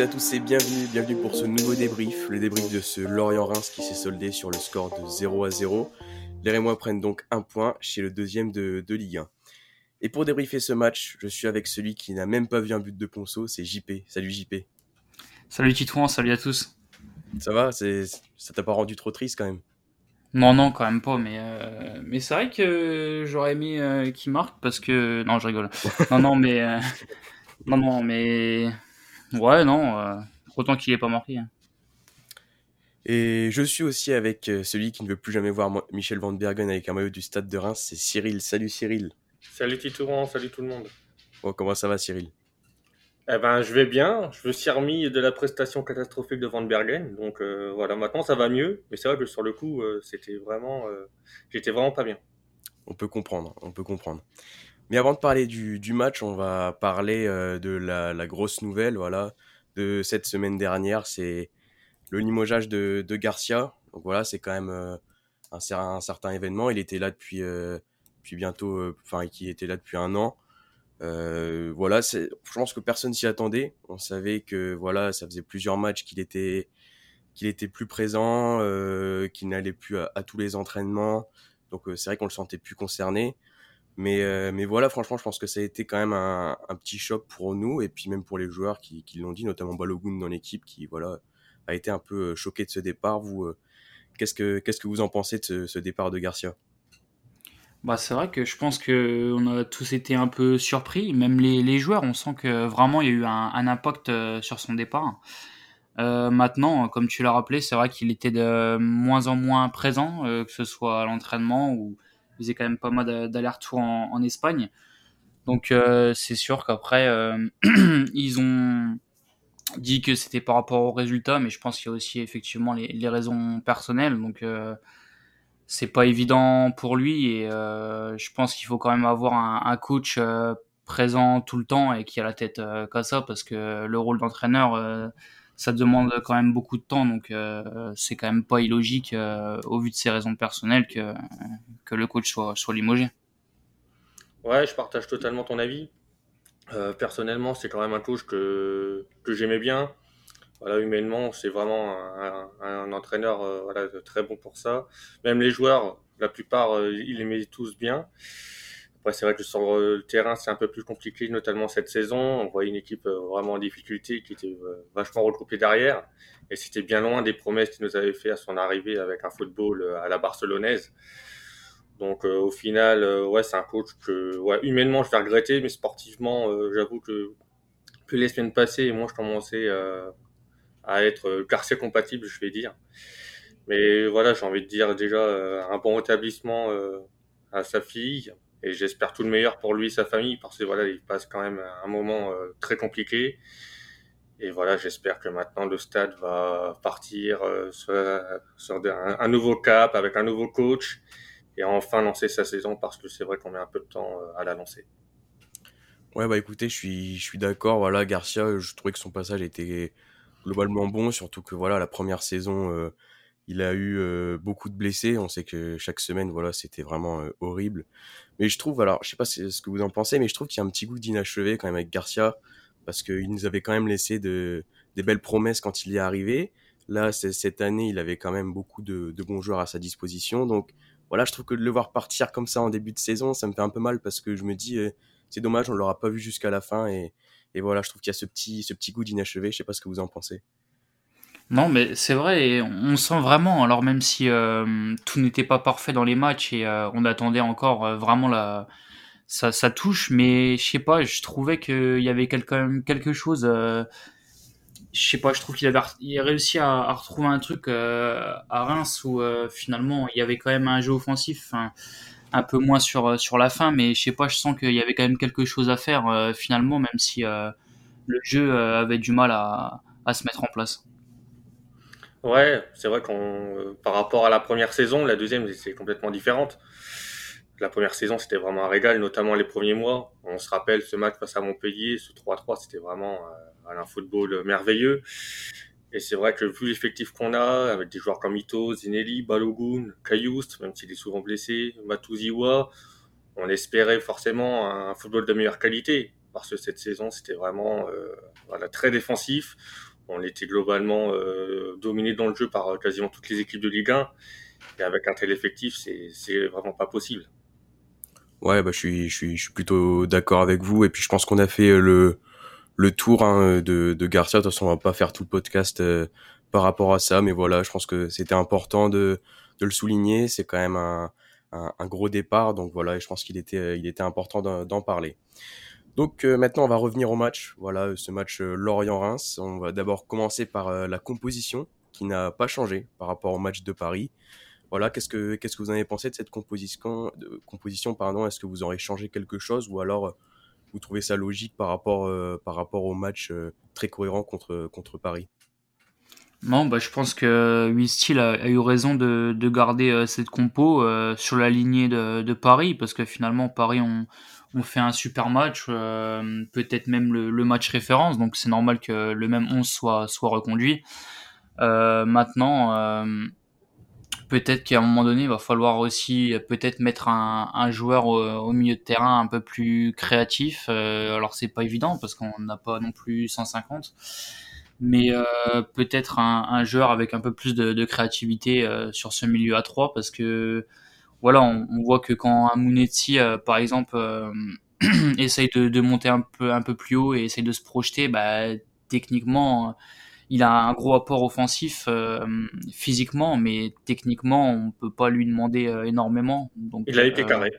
à tous et bienvenue, bienvenue pour ce nouveau débrief, le débrief de ce Lorient-Reims qui s'est soldé sur le score de 0 à 0. Les Rémois prennent donc un point chez le deuxième de, de Ligue 1. Et pour débriefer ce match, je suis avec celui qui n'a même pas vu un but de Ponceau, c'est JP. Salut JP. Salut Titouan, salut à tous. Ça va? Ça t'a pas rendu trop triste quand même? Non, non, quand même pas, mais, euh, mais c'est vrai que j'aurais aimé euh, qu'il marque parce que. Non, je rigole. non, non, mais. Euh, non, non, mais. Ouais, non, autant qu'il ait pas marqué. Hein. Et je suis aussi avec celui qui ne veut plus jamais voir Michel Van Bergen avec un maillot du stade de Reims, c'est Cyril. Salut Cyril. Salut Titouan, salut tout le monde. Bon, comment ça va Cyril? Eh ben, je vais bien. Je me suis remis de la prestation catastrophique de Van Bergen. Donc euh, voilà, maintenant ça va mieux. Mais c'est vrai que sur le coup, euh, c'était vraiment, euh, j'étais vraiment pas bien. On peut comprendre, on peut comprendre. Mais avant de parler du, match, on va parler de la, grosse nouvelle, voilà, de cette semaine dernière. C'est le limogeage de, Garcia. Donc voilà, c'est quand même un, un, certain événement. Il était là depuis, depuis bientôt, enfin, qui était là depuis un an. Euh, voilà, je pense que personne s'y attendait. On savait que voilà, ça faisait plusieurs matchs qu'il était qu'il était plus présent, euh, qu'il n'allait plus à, tous les entraînements. Donc euh, c'est vrai qu'on le sentait plus concerné. Mais, euh, mais voilà, franchement, je pense que ça a été quand même un, petit choc pour nous et puis même pour les joueurs qui, l'ont dit, notamment Balogun dans l'équipe qui voilà a été un peu choqué de ce départ. Vous, qu'est-ce que que vous en pensez de ce, départ de Garcia? Bah, c'est vrai que je pense que on a tous été un peu surpris, même les, joueurs, on sent que vraiment il y a eu un, impact euh, sur son départ. Euh, maintenant, comme tu l'as rappelé, c'est vrai qu'il était de moins en moins présent, euh, que ce soit à l'entraînement ou faisait quand même pas mal d'allers-retours en, Espagne. Donc euh, c'est sûr qu'après ils ont dit que c'était par rapport aux résultats, mais je pense qu'il y a aussi effectivement les, raisons personnelles. Donc c'est pas évident pour lui et euh, je pense qu'il faut quand même avoir un, coach euh, présent tout le temps et qui a la tête euh, comme ça parce que le rôle d'entraîneur euh, ça demande quand même beaucoup de temps donc euh, c'est quand même pas illogique au vu de ses raisons personnelles que que le coach soit soit limogé. Ouais, je partage totalement ton avis. personnellement, c'est quand même un coach que que j'aimais bien voilà, humainement, c'est vraiment un, entraîneur euh, voilà, très bon pour ça. Même les joueurs, la plupart, euh, ils les tous bien. Après, c'est vrai que sur euh, le terrain, c'est un peu plus compliqué, notamment cette saison. On voyait une équipe vraiment en difficulté qui était vachement regroupée derrière. Et c'était bien loin des promesses qu'il nous avait fait à son arrivée avec un football à la barcelonaise. Donc au final, ouais, c'est un coach que ouais, humainement je vais regretter, mais sportivement, j'avoue que plus les semaines passées, moi je commençais à être euh, Garcia compatible, je vais dire. Mais voilà, j'ai envie de dire déjà euh, un bon établissement euh, à sa fille et j'espère tout le meilleur pour lui et sa famille parce que voilà, il passe quand même un moment très compliqué. Et voilà, j'espère que maintenant le stade va partir sur, un, nouveau cap avec un nouveau coach et enfin lancer sa saison parce que c'est vrai qu'on met un peu de temps à la lancer. Ouais, bah écoutez, je suis, je suis d'accord. Voilà, Garcia, je trouvais que son passage était globalement bon, surtout que voilà la première saison, euh, il a eu beaucoup de blessés. On sait que chaque semaine, voilà, c'était vraiment horrible. Mais je trouve, alors, je sais pas ce que vous en pensez, mais je trouve qu'il y a un petit goût d'inachevé quand même avec Garcia, parce qu'il nous avait quand même laissé de, des belles promesses quand il y est arrivé. Là, cette année, il avait quand même beaucoup de, bons joueurs à sa disposition. Donc, voilà, je trouve que de le voir partir comme ça en début de saison, ça me fait un peu mal parce que je me dis, c'est dommage, on l'aura pas vu jusqu'à la fin et, et voilà, je trouve qu'il y a ce petit, ce petit goût d'inachevé. Je sais pas ce que vous en pensez. Non, mais c'est vrai, on sent vraiment, alors même si euh, tout n'était pas parfait dans les matchs et euh, on attendait encore euh, vraiment la, ça, ça touche, mais je sais pas, je trouvais qu'il y avait quelque, quelque chose, je sais pas, je trouve qu'il avait il a réussi à, retrouver un truc à Reims où finalement il y avait quand même un jeu offensif un peu moins sur la fin, mais je sais pas, je sens qu'il y avait quand même quelque chose à faire finalement, même si le jeu avait du mal à se mettre en place. Ouais, c'est vrai qu'on par rapport à la première saison, la deuxième c'est complètement différente. La première saison, c'était vraiment un régal, notamment les premiers mois. On se rappelle ce match face à Montpellier, ce 3-3, c'était vraiment un football merveilleux. Et c'est vrai que vu l'effectif qu'on a, avec des joueurs comme Ito, Zinelli, Balogun, Kayoust, même s'il est souvent blessé, Matuziwa, on espérait forcément un football de meilleure qualité. Parce que cette saison, c'était vraiment euh, voilà, très défensif. On était globalement dominé dans le jeu par quasiment toutes les équipes de Ligue 1. Et avec un tel effectif, c'est vraiment pas possible. Ouais, bah, je suis, je suis, je suis plutôt d'accord avec vous. Et puis, je pense qu'on a fait le, le tour hein, de, de Garcia. De toute façon, on va pas faire tout le podcast euh, par rapport à ça. Mais voilà, je pense que c'était important de, de le souligner. C'est quand même un, un, un, gros départ. Donc voilà, je pense qu'il était, il était important d'en parler. Donc euh, maintenant, on va revenir au match. Voilà, ce match euh, Lorient-Reims. On va d'abord commencer par la composition qui n'a pas changé par rapport au match de Paris. Voilà, qu'est-ce que qu'est-ce que vous en avez pensé de cette composition composition Est-ce que vous aurez changé quelque chose? Ou alors euh, vous trouvez ça logique par rapport euh, par rapport au match euh, très cohérent contre contre Paris? Non, bah, je pense que Wistil a, a, eu raison de, de garder cette compo sur la lignée de, de, Paris, parce que finalement, Paris ont, on fait un super match, peut-être même le, match référence, donc c'est normal que le même 11 soit, reconduit. maintenant, peut-être qu'à un moment donné, il va falloir aussi peut-être mettre un, joueur au, milieu de terrain un peu plus créatif. Euh, alors c'est pas évident parce qu'on n'a pas non plus 150, mais euh, peut-être un, joueur avec un peu plus de, de créativité euh, sur ce milieu à 3 parce que voilà, on, on voit que quand un Munetsi, euh, par exemple, euh, essaye de, de, monter un peu un peu plus haut et essaye de se projeter, bah, techniquement il a un gros apport offensif euh, physiquement, mais techniquement, on peut pas lui demander euh, énormément. Donc, il a été euh, carré.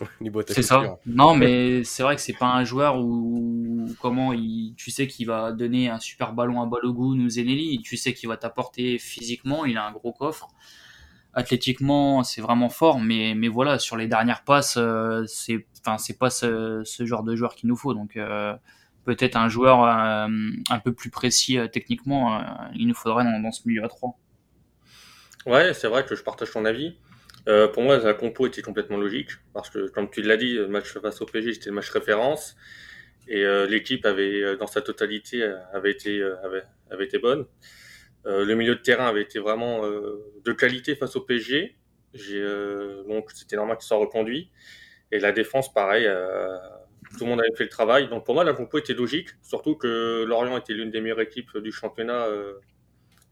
c'est ça. Non, mais c'est vrai que c'est pas un joueur où comment il, tu sais qu'il va donner un super ballon à Balogun ou Zenelli. Tu sais qu'il va t'apporter physiquement. Il a un gros coffre. Athlétiquement, c'est vraiment fort, mais mais voilà, sur les dernières passes, c'est enfin c'est pas ce, ce, genre de joueur qu'il nous faut. Donc peut-être un joueur euh, un peu plus précis euh, techniquement, euh, il nous faudrait dans, ce milieu à 3. Ouais, c'est vrai que je partage ton avis. pour moi, la compo était complètement logique parce que, comme tu l'as dit, le match face au PSG, c'était le match référence et l'équipe avait, dans sa totalité, avait été, avait, avait été bonne. Le milieu de terrain avait été vraiment de qualité face au PSG. donc, c'était normal qu'il soit reconduit. Et la défense, pareil, tout le monde avait fait le travail. Donc pour moi, la compo était logique, surtout que Lorient était l'une des meilleures équipes du championnat euh,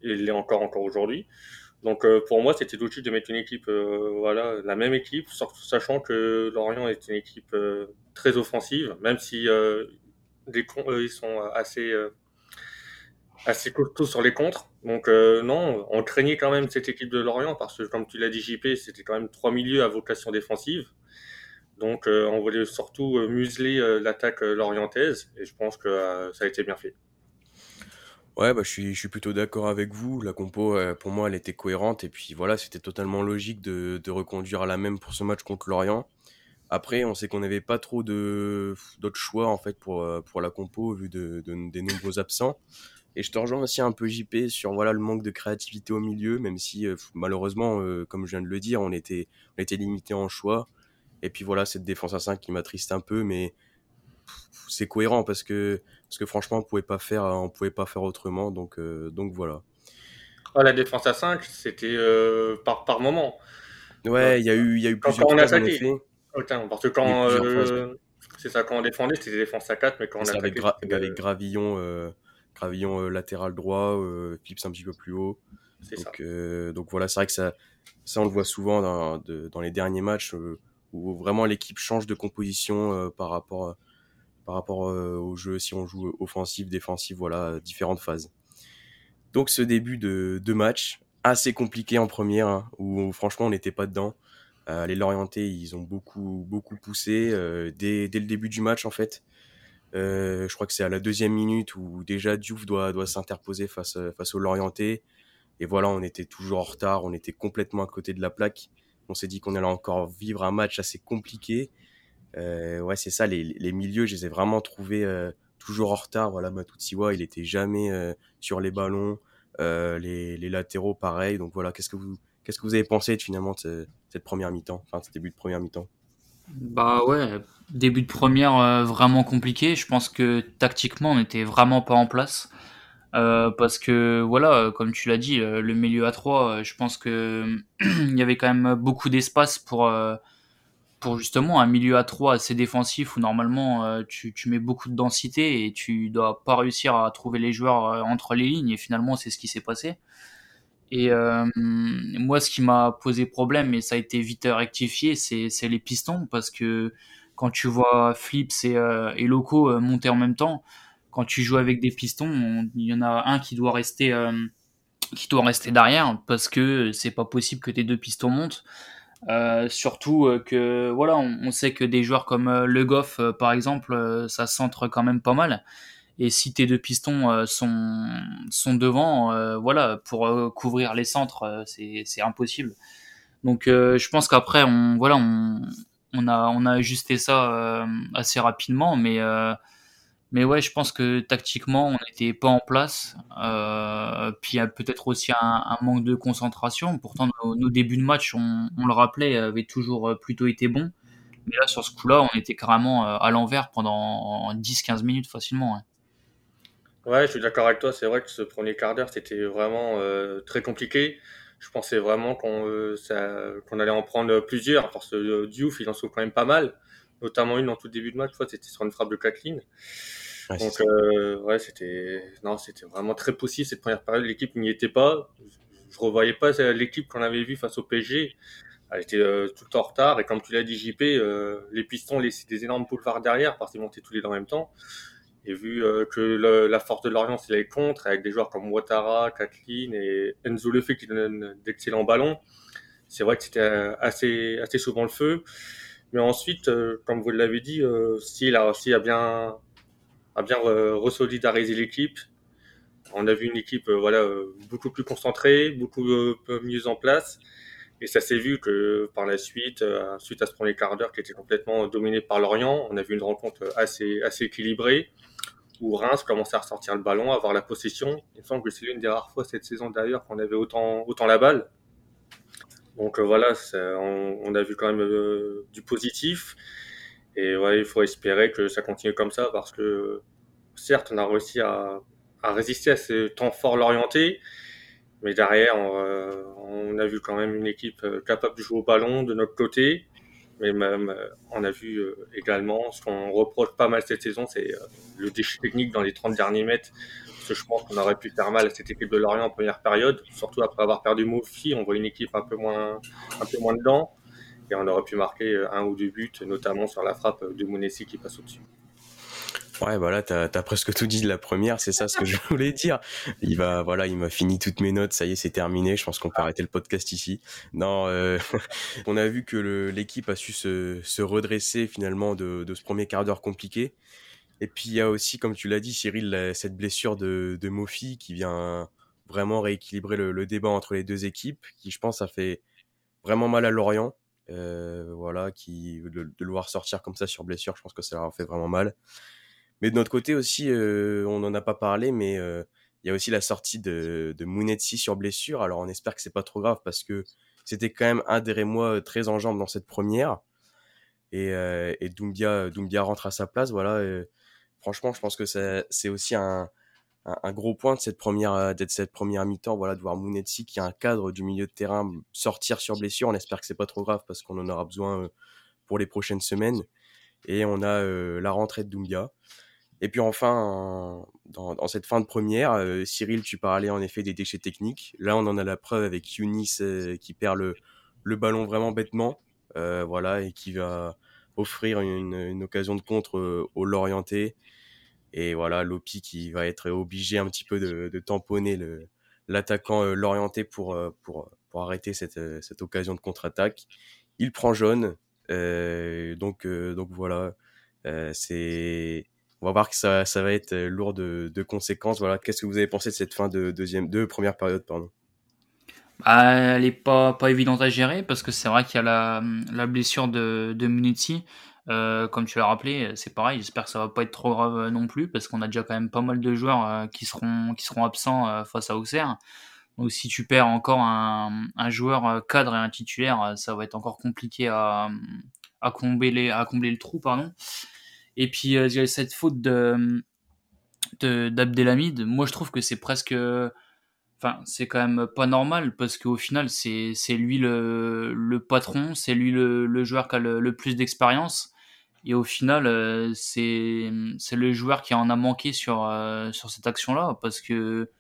et l'est encore encore aujourd'hui. Donc euh, pour moi, c'était logique de mettre une équipe, euh, voilà, la même équipe, sachant que Lorient est une équipe euh, très offensive, même si euh, des ils sont assez assez costauds sur les contres. Donc non, on craignait quand même cette équipe de Lorient parce que comme tu l'as dit JP, c'était quand même trois milieux à vocation défensive. Donc euh, on voulait surtout euh, museler euh, l'attaque lorientaise et je pense que ça a été bien fait. Ouais, bah, je, suis, je suis plutôt d'accord avec vous. La compo, pour moi, elle était cohérente. Et puis voilà, c'était totalement logique de, reconduire à la même pour ce match contre Lorient. Après, on sait qu'on n'avait pas trop d'autres choix en fait pour, pour la compo vu de, de, des nombreux absents. Et je te rejoins aussi un peu JP sur voilà le manque de créativité au milieu, même si malheureusement, comme je viens de le dire, on était, on était limité en choix. Et puis voilà, cette défense à 5 qui m'attriste un peu, mais c'est cohérent parce que, parce que franchement, on pouvait pas faire, on pouvait pas faire autrement. Donc, euh, donc voilà. Ah, la défense à 5, c'était euh, par, par moment. Ouais, il y a eu, y a eu plusieurs quand on attaquait. parce que quand, euh, c'est ça, quand on défendait, c'était défense à 4, mais quand on attaquait. Avec, gra avec Gravillon, euh, Gravillon latéral droit, Philips un petit peu plus haut. Donc, ça. donc voilà, c'est vrai que ça, ça on le voit souvent dans, de, dans les derniers matchs où vraiment l'équipe change de composition euh, par rapport, euh, par rapport euh, au jeu, si on joue offensif, défensif, voilà, différentes phases. Donc ce début de, de match, assez compliqué en première, hein, où, franchement on n'était pas dedans. Euh, les Lorientais, ils ont beaucoup, beaucoup poussé euh, dès, dès, le début du match en fait. Euh, je crois que c'est à la deuxième minute où déjà Diouf doit, doit s'interposer face, face aux Lorientais. Et voilà, on était toujours en retard, on était complètement à côté de la plaque. On s'est dit qu'on allait encore vivre un match assez compliqué. Euh, ouais, c'est ça, les, les, milieux, je les ai vraiment trouvés euh, toujours en retard. Voilà, Matutsiwa, il était jamais euh, sur les ballons. Euh, les, les, latéraux, pareil. Donc voilà, qu'est-ce que vous, qu'est-ce que vous avez pensé finalement de cette première mi-temps, enfin, ce début de première mi-temps? Bah ouais, début de première euh, vraiment compliqué. Je pense que tactiquement, on n'était vraiment pas en place. Euh, parce que voilà, comme tu l'as dit, le milieu à 3, je pense que il y avait quand même beaucoup d'espace pour pour justement un milieu à 3 assez défensif où normalement tu, tu, mets beaucoup de densité et tu dois pas réussir à trouver les joueurs entre les lignes et finalement c'est ce qui s'est passé. Et moi ce qui m'a posé problème et ça a été vite rectifié c'est les pistons parce que quand tu vois Flips et, et Loco monter en même temps, quand tu joues avec des pistons, il y en a un qui doit rester qui doit rester derrière parce que c'est pas possible que tes deux pistons montent. Euh, surtout euh, que voilà, on, sait que des joueurs comme euh, Le Goff par exemple, ça centre quand même pas mal. Et si tes deux pistons sont sont devant, voilà, pour couvrir les centres, c'est c'est impossible. Donc je pense qu'après on voilà on on a on a ajusté ça assez rapidement, mais mais ouais, je pense que tactiquement, on n'était pas en place. Euh, puis il y a peut-être aussi un, manque de concentration. Pourtant, nos, débuts de match, on, le rappelait, avaient toujours euh, plutôt été bons. Mais là, sur ce coup-là, on était carrément euh, à l'envers pendant 10-15 minutes facilement. Ouais. Je suis d'accord avec toi. C'est vrai que ce premier quart d'heure, c'était vraiment très compliqué. Je pensais vraiment qu'on allait en prendre plusieurs parce que Diouf, il en sauve quand même pas mal notamment une en tout début de match, c'était sur une frappe de Kathleen. Donc, euh, ouais, c'était, non, c'était vraiment très possible cette première période. L'équipe n'y était pas. Je revoyais pas l'équipe qu'on avait vue face au PSG. Elle était euh, tout le temps en retard. Et comme tu l'as dit, JP, euh, les Pistons laissaient des énormes boulevards derrière parce qu'ils montaient tous les deux en même temps. Et vu que la force de Lorient, c'est les contre, avec des joueurs comme Ouattara, Kathleen et Enzo Lefebvre qui donnent d'excellents ballons, c'est vrai que c'était assez, assez souvent le feu. Mais ensuite, euh, comme vous l'avez dit, euh, s'il a, a bien, a bien resolidarisé l'équipe, on a vu une équipe euh, voilà, beaucoup plus concentrée, beaucoup mieux en place. Et ça s'est vu que par la suite, suite à ce premier quart d'heure qui était complètement dominé par Lorient, on a vu une rencontre assez équilibrée où Reims commençait à ressortir le ballon, à avoir la possession. Il me semble que c'est l'une des rares fois cette saison d'ailleurs qu'on avait autant, la balle. Donc euh, voilà, on, a vu quand même euh, du positif. Et ouais, il faut espérer que ça continue comme ça parce que certes, on a réussi à, résister à ce temps fort l'orienté, mais derrière, on, a vu quand même une équipe euh, capable de jouer au ballon de notre côté. Mais même, on a vu également ce qu'on reproche pas mal cette saison, c'est le déchet technique dans les 30 derniers mètres. Je pense qu'on aurait pu faire mal à cette équipe de Lorient en première période, surtout après avoir perdu Mofi, on voit une équipe un peu moins, un peu moins dedans, et on aurait pu marquer un ou deux buts, notamment sur la frappe de Mounessi qui passe au-dessus. Ouais, voilà, t'as as presque tout dit de la première, c'est ça ce que je voulais dire. Il va, voilà, il m'a fini toutes mes notes, ça y est, c'est terminé. Je pense qu'on peut arrêter le podcast ici. Non, euh, on a vu que l'équipe a su se, se redresser finalement de, de, ce premier quart d'heure compliqué. Et puis il y a aussi, comme tu l'as dit, Cyril, cette blessure de, de qui vient vraiment rééquilibrer le, débat entre les deux équipes, qui je pense a fait vraiment mal à Lorient. Euh, voilà, qui de, le voir sortir comme ça sur blessure, je pense que ça leur a fait vraiment mal. Mais de notre côté aussi, euh, on n'en a pas parlé, mais euh, il y a aussi la sortie de, de Mounetsi sur blessure. Alors on espère que c'est pas trop grave parce que c'était quand même un des Rémois très en jambes dans cette première. Et, et Doumbia, Doumbia rentre à sa place. Voilà, franchement, je pense que c'est aussi un, gros point de cette première, euh, cette première mi-temps, voilà, de voir Mounetsi qui a un cadre du milieu de terrain sortir sur blessure. On espère que c'est pas trop grave parce qu'on en aura besoin euh, pour les prochaines semaines. Et on a euh, la rentrée de Doumbia. Et puis enfin, dans, cette fin de première, Cyril, tu parlais en effet des déchets techniques. Là, on en a la preuve avec Younis qui perd le, le ballon vraiment bêtement, voilà, et qui va offrir une, une occasion de contre au Lorientais. Et voilà, Lopi qui va être obligé un petit peu de, de tamponner l'attaquant euh, l'orienter pour, euh, pour, pour arrêter cette, euh, cette occasion de contre-attaque. Il prend jaune. donc, donc voilà, c'est on va voir que ça, va être lourd de, conséquences. Voilà, qu'est-ce que vous avez pensé de cette fin de deuxième, de première période, pardon? Bah, Elle est pas, évidente à gérer parce que c'est vrai qu'il y a la, blessure de, de. Euh, comme tu l'as rappelé, c'est pareil. J'espère que ça va pas être trop grave euh, non plus parce qu'on a déjà quand même pas mal de joueurs euh, qui seront absents face à Auxerre. Donc si tu perds encore un, joueur cadre et un titulaire, ça va être encore compliqué à, à combler à combler le trou pardon. Et puis il y a cette faute de d'Abdelhamid. Moi je trouve que c'est presque Enfin, c'est quand même pas normal parce qu'au final, c'est lui le, le patron, c'est lui le, joueur qui a le, plus d'expérience. Et au final, euh, c'est le joueur qui en a manqué sur, euh, sur cette action-là parce que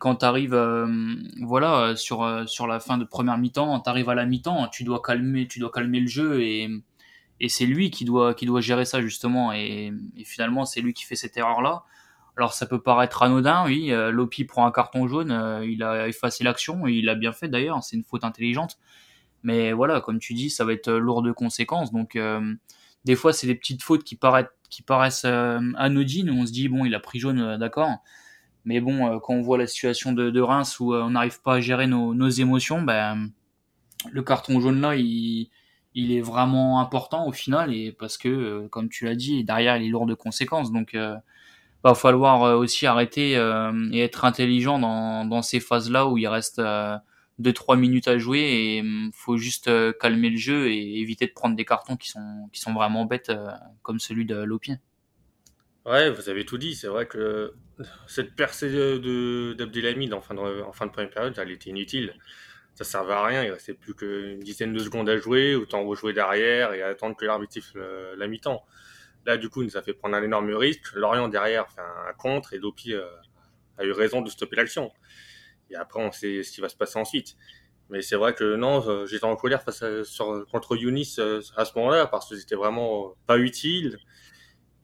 quand tu arrives euh, voilà, sur, sur la fin de première mi-temps, tu arrives à la mi-temps, tu dois calmer, tu dois calmer le jeu et, et c'est lui qui doit, qui doit gérer ça justement. Et, finalement, c'est lui qui fait cette erreur-là. Alors ça peut paraître anodin, oui. Euh, Lopi prend un carton jaune, euh, il a effacé l'action, et il a bien fait d'ailleurs, c'est une faute intelligente. Mais voilà, comme tu dis, ça va être lourd de conséquences. Donc euh, des fois, c'est des petites fautes qui paraissent, anodines, on se dit, bon, il a pris jaune, d'accord. Mais bon, quand on voit la situation de, Reims où on n'arrive pas à gérer nos, émotions, ben, le carton jaune là, il, il est vraiment important au final, et parce que, comme tu l'as dit, derrière, il est lourd de conséquences. Donc va falloir euh, aussi arrêter euh, et être intelligent dans, ces phases-là où il reste 2-3 euh, minutes à jouer et il faut juste calmer le jeu et éviter de prendre des cartons qui sont, qui sont vraiment bêtes comme celui de Lopien. Ouais, vous avez tout dit. C'est vrai que cette percée d'Abdelhamid en, de, en fin de première période, elle était inutile. Ça servait à rien. Il restait plus qu'une dizaine de secondes à jouer, autant rejouer derrière et attendre que l'arbitre la mi-temps. Là, du coup, il nous a fait prendre un énorme risque. Lorient, derrière, fait un contre et Dopi euh, a eu raison de stopper l'action. Et après, on sait ce qui va se passer ensuite. Mais c'est vrai que non, euh, j'étais en colère face contre Younis euh, à ce moment-là parce que c'était vraiment pas utile.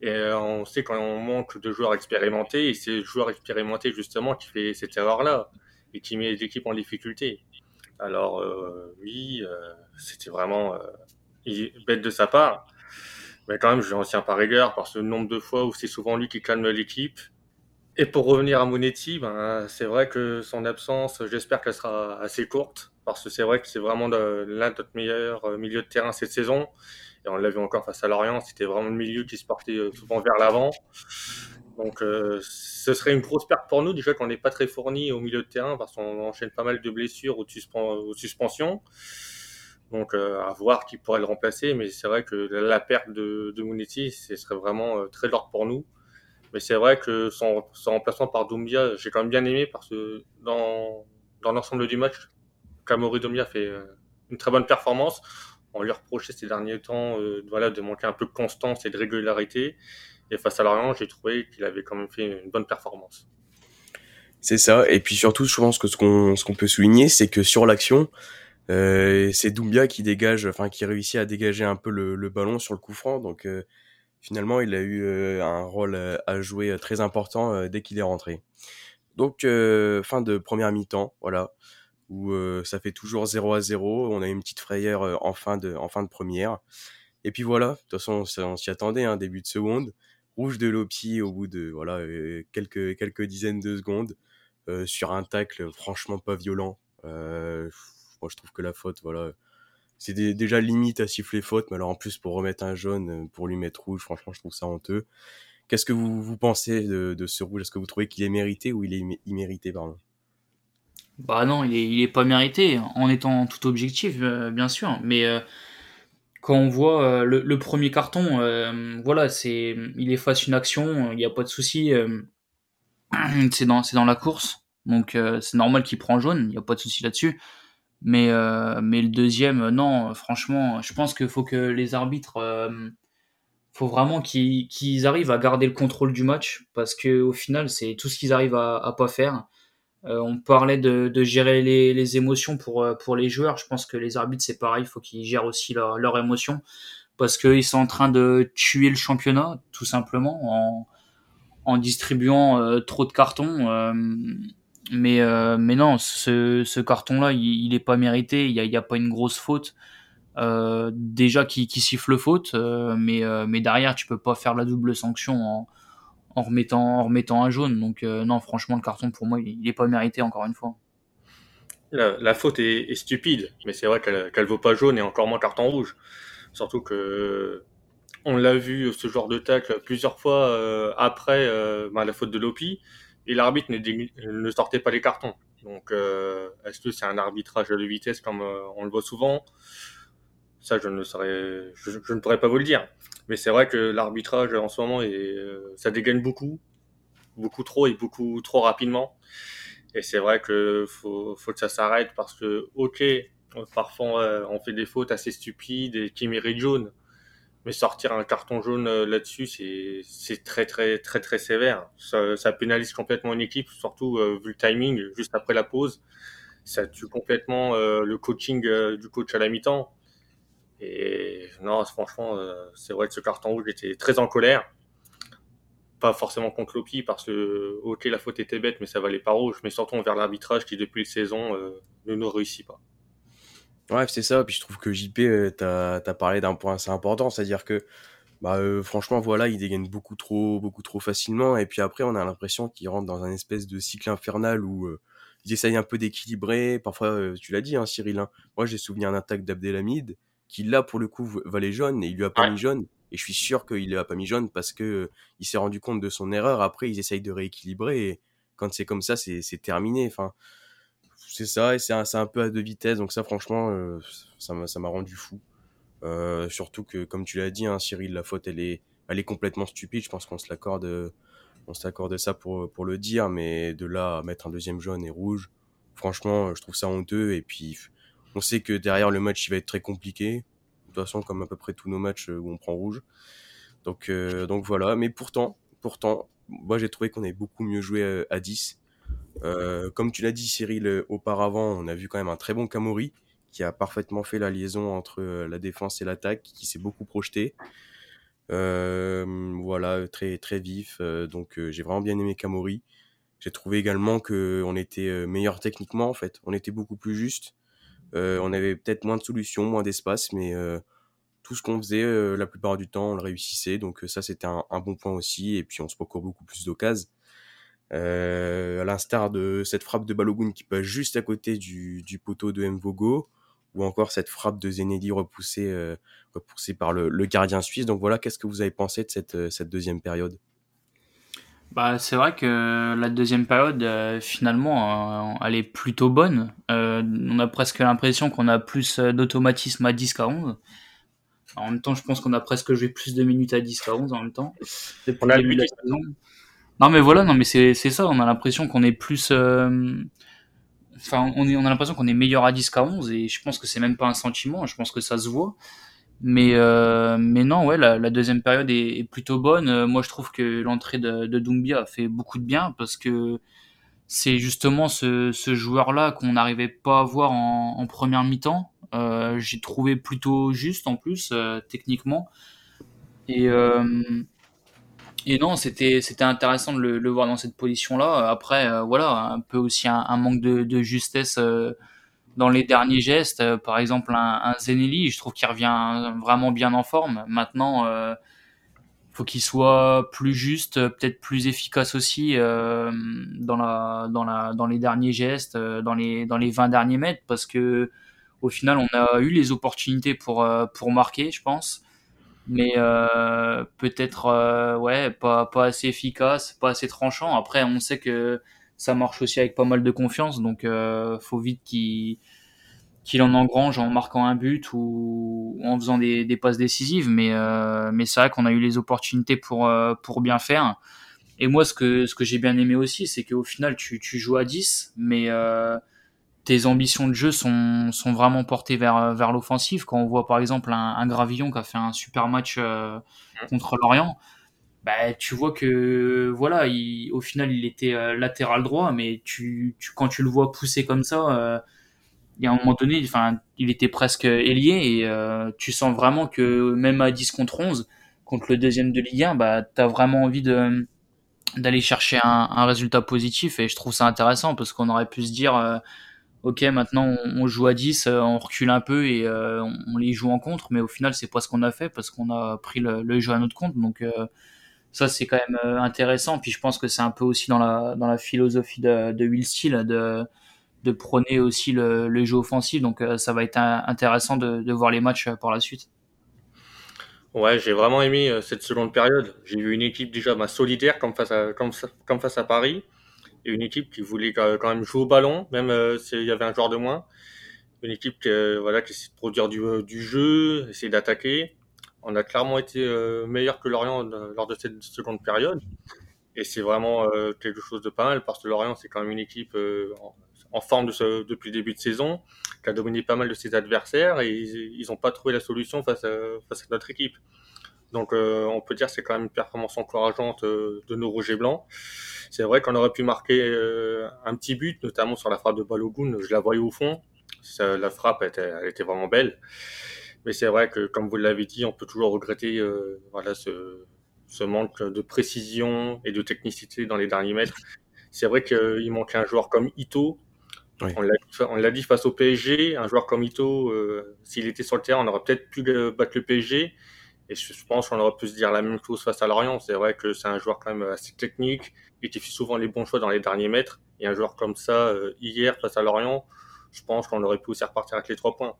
Et on sait quand on manque de joueurs expérimentés, et c'est le joueur expérimenté justement qui fait cette erreur-là et qui met l'équipe en difficulté. Alors oui, c'était vraiment bête de sa part. Mais quand même, je l'ancien par rigueur parce que le nombre de fois où c'est souvent lui qui calme l'équipe. Et pour revenir à Monetti, ben, c'est vrai que son absence, j'espère qu'elle sera assez courte parce que c'est vrai que c'est vraiment l'un de notre meilleurs euh, milieu de terrain cette saison. Et on l'a vu encore face à Lorient, c'était vraiment le milieu qui se portait euh, souvent vers l'avant. Donc euh, ce serait une grosse perte pour nous, déjà qu'on n'est pas très fourni au milieu de terrain parce qu'on enchaîne pas mal de blessures ou de, suspensions. Donc euh, à voir qui pourrait le remplacer, mais c'est vrai que la perte de, de ce serait vraiment euh, très lourd pour nous. Mais c'est vrai que son, remplacement par Doumbia, j'ai quand même bien aimé parce que dans, dans l'ensemble du match, Kamori Doumbia fait euh, une très bonne performance. On lui reprochait ces derniers temps voilà, de manquer un peu de constance et de régularité. Et face à Lorient, j'ai trouvé qu'il avait quand même fait une bonne performance. C'est ça. Et puis surtout, je pense que ce qu'on ce peut souligner, c'est que sur l'action, euh, c'est Doumbia qui dégage, enfin qui réussit à dégager un peu le, ballon sur le coup franc. Donc euh, finalement, il a eu euh, un rôle à jouer très important dès qu'il est rentré. Donc fin de première mi-temps, voilà, où ça fait toujours 0 à 0. On a une petite frayeur en fin de en fin de première. Et puis voilà, de toute façon, on, s'y attendait, hein, début de seconde. Rouge de Lopi au bout de voilà quelques quelques dizaines de secondes sur un tacle franchement pas violent. Euh, moi, je trouve que la faute, voilà, c'est déjà limite à siffler faute, mais alors en plus pour remettre un jaune, euh, pour lui mettre rouge, franchement, je trouve ça honteux. Qu'est-ce que vous, vous pensez de, ce rouge? Est-ce que vous trouvez qu'il est mérité ou il est immérité, pardon? Bah non, il est, il est pas mérité, en étant tout objectif, euh, bien sûr. Mais euh, quand on voit le, premier carton, voilà, c'est, il efface une action, il n'y a pas de souci. c'est dans, dans la course, donc c'est normal qu'il prend jaune, il n'y a pas de souci là-dessus. Mais, euh, mais le deuxième, non, franchement, je pense qu'il faut que les arbitres, euh, faut vraiment qu'ils arrivent à garder le contrôle du match parce que au final, c'est tout ce qu'ils arrivent à, à pas faire. Euh, on parlait de, de gérer les, les, émotions pour, euh, pour les joueurs. Je pense que les arbitres, c'est pareil, il faut qu'ils gèrent aussi leurs leur émotions parce qu'ils sont en train de tuer le championnat, tout simplement, en, en distribuant euh, trop de cartons. Mais, euh, mais non, ce, ce carton-là, il, il est pas mérité. Il n'y a, y a pas une grosse faute. Euh, déjà qui, qui siffle faute, euh, mais, euh, mais derrière, tu peux pas faire la double sanction en, en, remettant, en remettant un jaune. Donc euh, non, franchement, le carton, pour moi, il, est pas mérité, encore une fois. La, faute est, stupide, mais c'est vrai qu'elle qu vaut pas jaune et encore moins carton rouge. Surtout que on l'a vu ce genre de tacle plusieurs fois euh, après bah, la faute de Lopi et l'arbitre ne, ne, sortait pas les cartons. Donc, euh, est-ce que c'est un arbitrage de vitesse comme euh, on le voit souvent? Ça, je ne je, ne pourrais pas vous le dire. Mais c'est vrai que l'arbitrage en ce moment, euh, ça dégaine beaucoup, beaucoup trop et beaucoup trop rapidement. Et c'est vrai que faut, que ça s'arrête parce que, ok, parfois on fait des fautes assez stupides et qui méritent jaune. Mais sortir un carton jaune là-dessus, c'est très très très très sévère. Ça, pénalise complètement une équipe, surtout vu le timing, juste après la pause. Ça tue complètement le coaching du coach à la mi-temps. Et non, franchement, c'est vrai que ce carton rouge était très en colère. Pas forcément contre Loki parce que ok la faute était bête mais ça valait pas rouge. Mais surtout envers l'arbitrage qui depuis la saison euh, ne nous réussit pas. Ouais c'est ça. Puis je trouve que JP euh, t'as as parlé d'un point assez important. C'est à dire que bah euh, franchement voilà il dégaine beaucoup trop beaucoup trop facilement. Et puis après on a l'impression qu'il rentre dans un espèce de cycle infernal où ils essayent un peu d'équilibrer. Parfois tu l'as dit hein, Cyril hein. moi j'ai souvenir un attaque d'Abdelhamid qui là pour le coup valait jaune et il lui a pas mis jaune et je suis sûr qu'il ne l'a pas mis jaune parce que il s'est rendu compte de son erreur. Après, ils essayent de rééquilibrer. Et quand c'est comme ça, c'est terminé. Enfin, c'est ça. Et c'est un, un, peu à deux vitesses. Donc ça, franchement, euh, ça m'a rendu fou. Euh, surtout que, comme tu l'as dit, hein, Cyril, la faute, elle est, elle est complètement stupide. Je pense qu'on se l'accorde, on s'accorde ça pour, pour le dire. Mais de là à mettre un deuxième jaune et rouge, franchement, je trouve ça honteux. Et puis, on sait que derrière le match, il va être très compliqué toute façon, comme à peu près tous nos matchs euh, où on prend rouge. Donc, euh, donc voilà. Mais pourtant, pourtant, moi j'ai trouvé qu'on avait beaucoup mieux joué euh, à, 10. comme tu l'as dit, Cyril, auparavant, on a vu quand même un très bon Kamori qui a parfaitement fait la liaison entre la défense et l'attaque, qui s'est beaucoup projeté. voilà, très très vif. donc j'ai vraiment bien aimé Kamori. J'ai trouvé également que on était meilleur techniquement en fait. On était beaucoup plus juste. Euh, on avait peut-être moins de solutions, moins d'espace, mais euh, tout ce qu'on faisait, euh, la plupart du temps, on le réussissait. Donc ça, c'était un, bon point aussi. Et puis on se procure beaucoup plus d'occasions. à l'instar de cette frappe de Balogun qui passe juste à côté du, poteau de Mvogo, ou encore cette frappe de Zenedi repoussée, repoussée par le, gardien suisse. Donc voilà, qu'est-ce que vous avez pensé de cette deuxième période? Bah, c'est vrai que la deuxième période, euh, finalement, euh, elle est plutôt bonne. Euh, on a presque l'impression qu'on a plus d'automatisme à 10 qu'à 11. En même temps, je pense qu'on a presque joué plus de minutes à 10 qu'à 11 en même temps. On a la saison. Non, mais voilà, non, mais c'est ça. On a l'impression qu'on est plus. Enfin, on, est, on a l'impression qu'on est meilleur à 10 qu'à 11 et je pense que c'est même pas un sentiment. Je pense que ça se voit. Mais, euh, mais non, ouais, la, deuxième période est, plutôt bonne. Euh, moi, je trouve que l'entrée de, de Doumbia a fait beaucoup de bien parce que c'est justement ce, ce joueur-là qu'on n'arrivait pas à voir en, première mi-temps. Euh, J'ai trouvé plutôt juste en plus, techniquement. Et, et non, c'était intéressant de le, voir dans cette position-là. Après, voilà, un peu aussi un, un manque de, de justesse dans les derniers gestes. Euh, par exemple, un, un Zenelli, je trouve qu'il revient vraiment bien en forme. Maintenant, euh, faut qu'il soit plus juste, peut-être plus efficace aussi euh, dans les derniers gestes, euh, dans les dans les 20 derniers mètres, parce que au final, on a eu les opportunités pour marquer, je pense. Mais euh, peut-être ouais pas assez efficace, pas assez tranchant. Après, on sait que ça marche aussi avec pas mal de confiance, donc euh, faut vite qu'il en engrange en marquant un but ou en faisant des, passes décisives. Mais, euh, mais c'est vrai qu'on a eu les opportunités pour, euh, pour bien faire. Et moi, ce que, ce que j'ai bien aimé aussi, c'est qu'au final, tu, tu joues à 10, mais euh, tes ambitions de jeu sont, sont vraiment portées vers, vers l'offensive. Quand on voit par exemple un, Gravillon qui a fait un super match contre Lorient, bah, tu vois que voilà, il, au final, il était euh, latéral droit, mais tu, tu, quand tu le vois pousser comme ça, euh, il y a un moment donné, enfin, il était presque ailier et euh, tu sens vraiment que même à 10 contre 11, contre le deuxième de Ligue 1, bah, tu as vraiment envie de d'aller chercher un, un, résultat positif et je trouve ça intéressant parce qu'on aurait pu se dire euh, ok maintenant on, joue à 10 euh, on recule un peu et on, on, les joue en contre mais au final c'est pas ce qu'on a fait parce qu'on a pris le, le, jeu à notre compte. Donc ça c'est quand même intéressant puis je pense que c'est un peu aussi dans la dans la philosophie de, de Will Steele de de prôner aussi le, le, jeu offensif. Donc euh, ça va être intéressant de, de, voir les matchs euh, par la suite. Ouais, j'ai vraiment aimé euh, cette seconde période. J'ai vu une équipe déjà bah, solidaire comme face à comme, face à Paris et une équipe qui voulait quand même jouer au ballon, même euh, s'il y avait un joueur de moins. Une équipe qui, euh, voilà, qui essaie de produire du, du jeu, essayer d'attaquer. On a clairement été meilleur que Lorient lors de cette seconde période. Et c'est vraiment quelque chose de pas mal parce que Lorient, c'est quand même une équipe en, forme de depuis le début de saison, qui a dominé pas mal de ses adversaires et ils n'ont pas trouvé la solution face à, notre équipe. Donc on peut dire que c'est quand même une performance encourageante de nos rouges et blancs. C'est vrai qu'on aurait pu marquer un petit but, notamment sur la frappe de Balogun. Je la voyais au fond. la frappe elle était vraiment belle. Mais c'est vrai que, comme vous l'avez dit, on peut toujours regretter euh, voilà, ce, ce, manque de précision et de technicité dans les derniers mètres. C'est vrai qu'il manquait un joueur comme Ito. On l'a dit face au PSG, un joueur comme Ito, euh, s'il était sur le terrain, on aurait peut-être pu battre le PSG. Et je pense qu'on aurait pu se dire la même chose face à Lorient. C'est vrai que c'est un joueur quand même assez technique, et qui fait souvent les bons choix dans les derniers mètres. Et un joueur comme ça, euh, hier, face à Lorient, je pense qu'on aurait pu aussi repartir avec les trois points.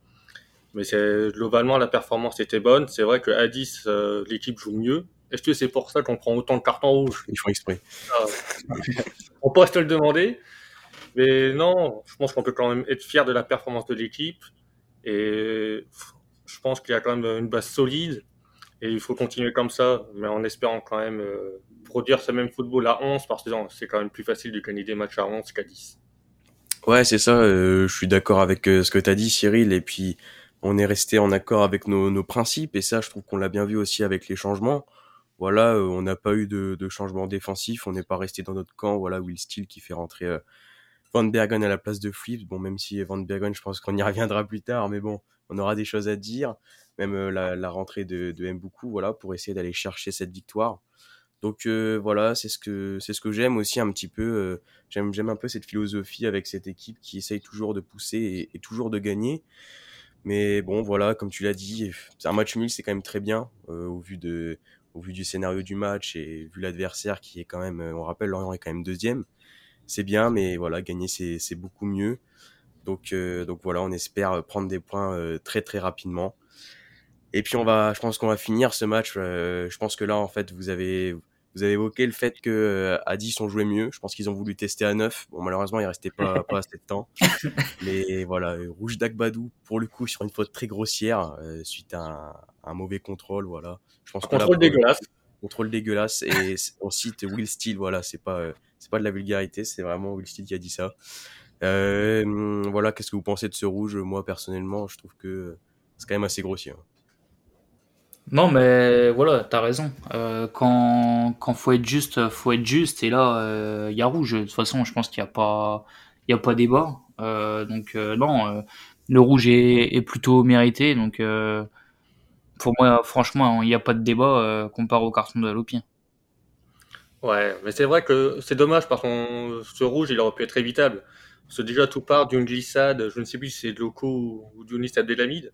Mais globalement la performance était bonne. C'est vrai que à 10, euh, l'équipe joue mieux. Est-ce que c'est pour ça qu'on prend autant de cartons rouges? Ils font exprès. Ah, on peut te le demander. Mais non, je pense qu'on peut quand même être fier de la performance de l'équipe. Et je pense qu'il y a quand même une base solide. Et il faut continuer comme ça, mais en espérant quand même euh, produire ce même football à 11, parce que c'est quand même plus facile de gagner des matchs à 11 qu'à 10. Ouais, c'est ça. Euh, je suis d'accord avec ce que tu as dit, Cyril. Et puis, on est resté en accord avec nos, principes et ça, je trouve qu'on l'a bien vu aussi avec les changements. Voilà, euh, on n'a pas eu de, de changement défensif, on n'est pas resté dans notre camp. Voilà, Will Steele qui fait rentrer euh, Van Bergen à la place de Flips. Bon, même si Van Bergen, je pense qu'on y reviendra plus tard, mais bon, on aura des choses à dire. Même euh, la, rentrée de, de Mboukou, voilà, pour essayer d'aller chercher cette victoire. Donc voilà, c'est ce que c'est ce que j'aime aussi un petit peu. j'aime j'aime un peu cette philosophie avec cette équipe qui essaye toujours de pousser et toujours de gagner. Mais bon, voilà, comme tu l'as dit, un match nul, c'est quand même très bien euh, au vu de, au vu du scénario du match et vu l'adversaire qui est quand même, euh, on rappelle, Lorient est quand même deuxième. C'est bien, mais voilà, gagner c'est, c'est beaucoup mieux. Donc, euh, donc voilà, on espère prendre des points très très rapidement. Et puis on va, je pense qu'on va finir ce match. je pense que là, en fait, vous avez, vous avez évoqué le fait que euh, à 10 on jouait mieux. Je pense qu'ils ont voulu tester à 9. Bon malheureusement il restait pas, pas assez de temps. Mais voilà, euh, Rouge d'Agbadou pour le coup sur une faute très grossière euh, suite à un, mauvais contrôle. Voilà. Je pense contrôle dégueulasse. Contrôle dégueulasse et on cite Will Steele. Voilà, c'est pas c'est pas de la vulgarité, c'est vraiment Will Steele qui a dit ça. voilà, qu'est-ce que vous pensez de ce rouge? Moi personnellement, je trouve que c'est quand même assez grossier. Hein. Non, mais voilà, t'as raison. Euh, quand, quand faut être juste, faut être juste. Et là, il euh, y a rouge. De toute façon, je pense qu'il n'y a pas, il y a pas débat. Euh, donc non, le rouge est, plutôt mérité. Donc pour moi, franchement, il n'y a pas de débat comparé au carton de Lopien. Ouais, mais c'est vrai que c'est dommage parce que ce rouge, il aurait pu être évitable. Parce que déjà, tout part d'une glissade, je ne sais plus si c'est de Loco ou d'une glissade d'Elamide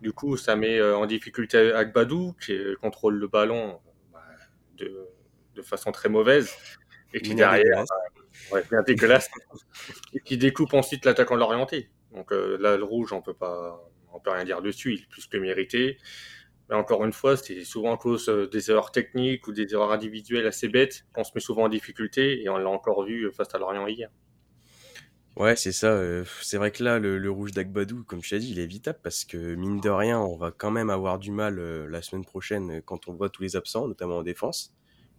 du coup, ça met euh, en difficulté Agbadou, qui contrôle le ballon bah, de, de, façon très mauvaise, et qui derrière, euh, ouais, bien dégueulasse, et qui découpe ensuite l'attaquant de l'orienté. Donc euh, là, le rouge, on peut pas, on peut rien dire dessus, il est plus que mérité. Mais encore une fois, c'est souvent à cause des erreurs techniques ou des erreurs individuelles assez bêtes qu'on se met souvent en difficulté, et on l'a encore vu face à Lorient hier. Ouais, c'est ça. Euh, c'est vrai que là, le, rouge d'Agbadou, comme je t'ai dit, il est évitable parce que mine de rien, on va quand même avoir du mal euh, la semaine prochaine euh, quand on voit tous les absents, notamment en défense.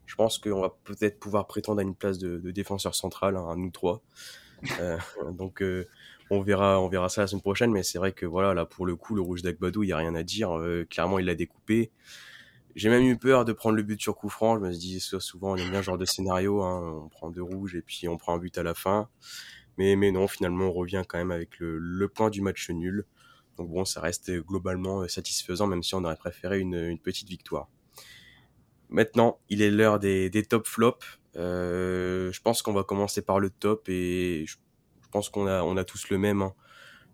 Je pense qu'on va peut-être pouvoir prétendre à une place de, défenseur central, hein, nous trois. donc on verra, on verra ça la semaine prochaine. Mais c'est vrai que voilà, là pour le coup, le rouge d'Agbadou, il y a rien à dire. clairement, il l'a découpé. J'ai même eu peur de prendre le but sur coup franc. Je me suis dit, souvent, on aime bien ce genre de scénario. Hein. On prend deux rouges et puis on prend un but à la fin. Mais, non, finalement, on revient quand même avec le, point du match nul. Donc bon, ça reste globalement euh, satisfaisant, même si on aurait préféré une, petite victoire. Maintenant, il est l'heure des, top flops. Euh, je pense qu'on va commencer par le top et je, pense qu'on a, tous le même. Hein.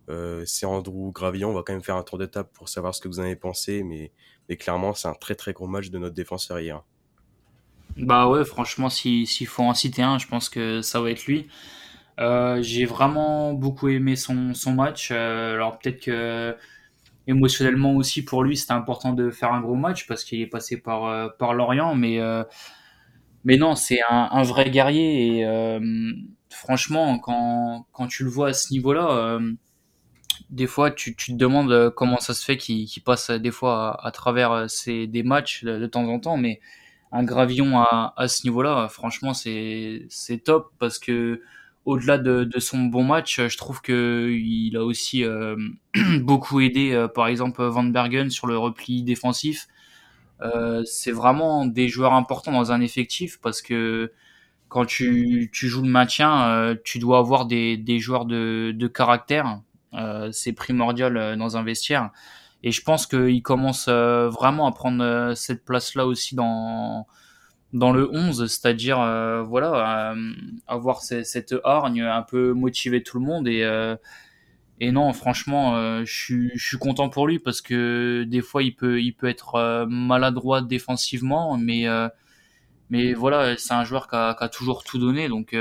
Euh, c'est Andrew Gravillon. On va quand même faire un tour de table pour savoir ce que vous en avez pensé, mais clairement, c'est un très très gros match de notre défenseur hier. Bah ouais, franchement, s'il faut en citer un, je pense que ça va être lui. Euh, j'ai vraiment beaucoup aimé son, son match. Euh, alors peut-être que émotionnellement aussi pour lui c'était important de faire un gros match parce qu'il est passé par, euh, par Lorient, mais, mais non, c'est un, vrai guerrier et franchement quand, quand tu le vois à ce niveau-là, des fois tu, te demandes comment ça se fait qu'il passe des fois à, travers ces, des matchs de, temps en temps, mais un gravillon à, à ce niveau-là, franchement, c'est top parce que au-delà de, son bon match, je trouve que il a aussi euh, beaucoup aidé, euh, par exemple, Van Bergen sur le repli défensif. Euh, c'est vraiment des joueurs importants dans un effectif parce que quand tu, joues le maintien, euh, tu dois avoir des, joueurs de, caractère. Euh, c'est primordial dans un vestiaire. Et je pense qu'il commence vraiment à prendre cette place-là aussi dans, dans le 11, c'est-à-dire euh, voilà euh, avoir cette hargne, un peu motiver tout le monde et euh, et non franchement je suis je suis content pour lui parce que des fois il peut il peut être maladroit défensivement mais mais voilà c'est un joueur qui a, qui a, toujours tout donné donc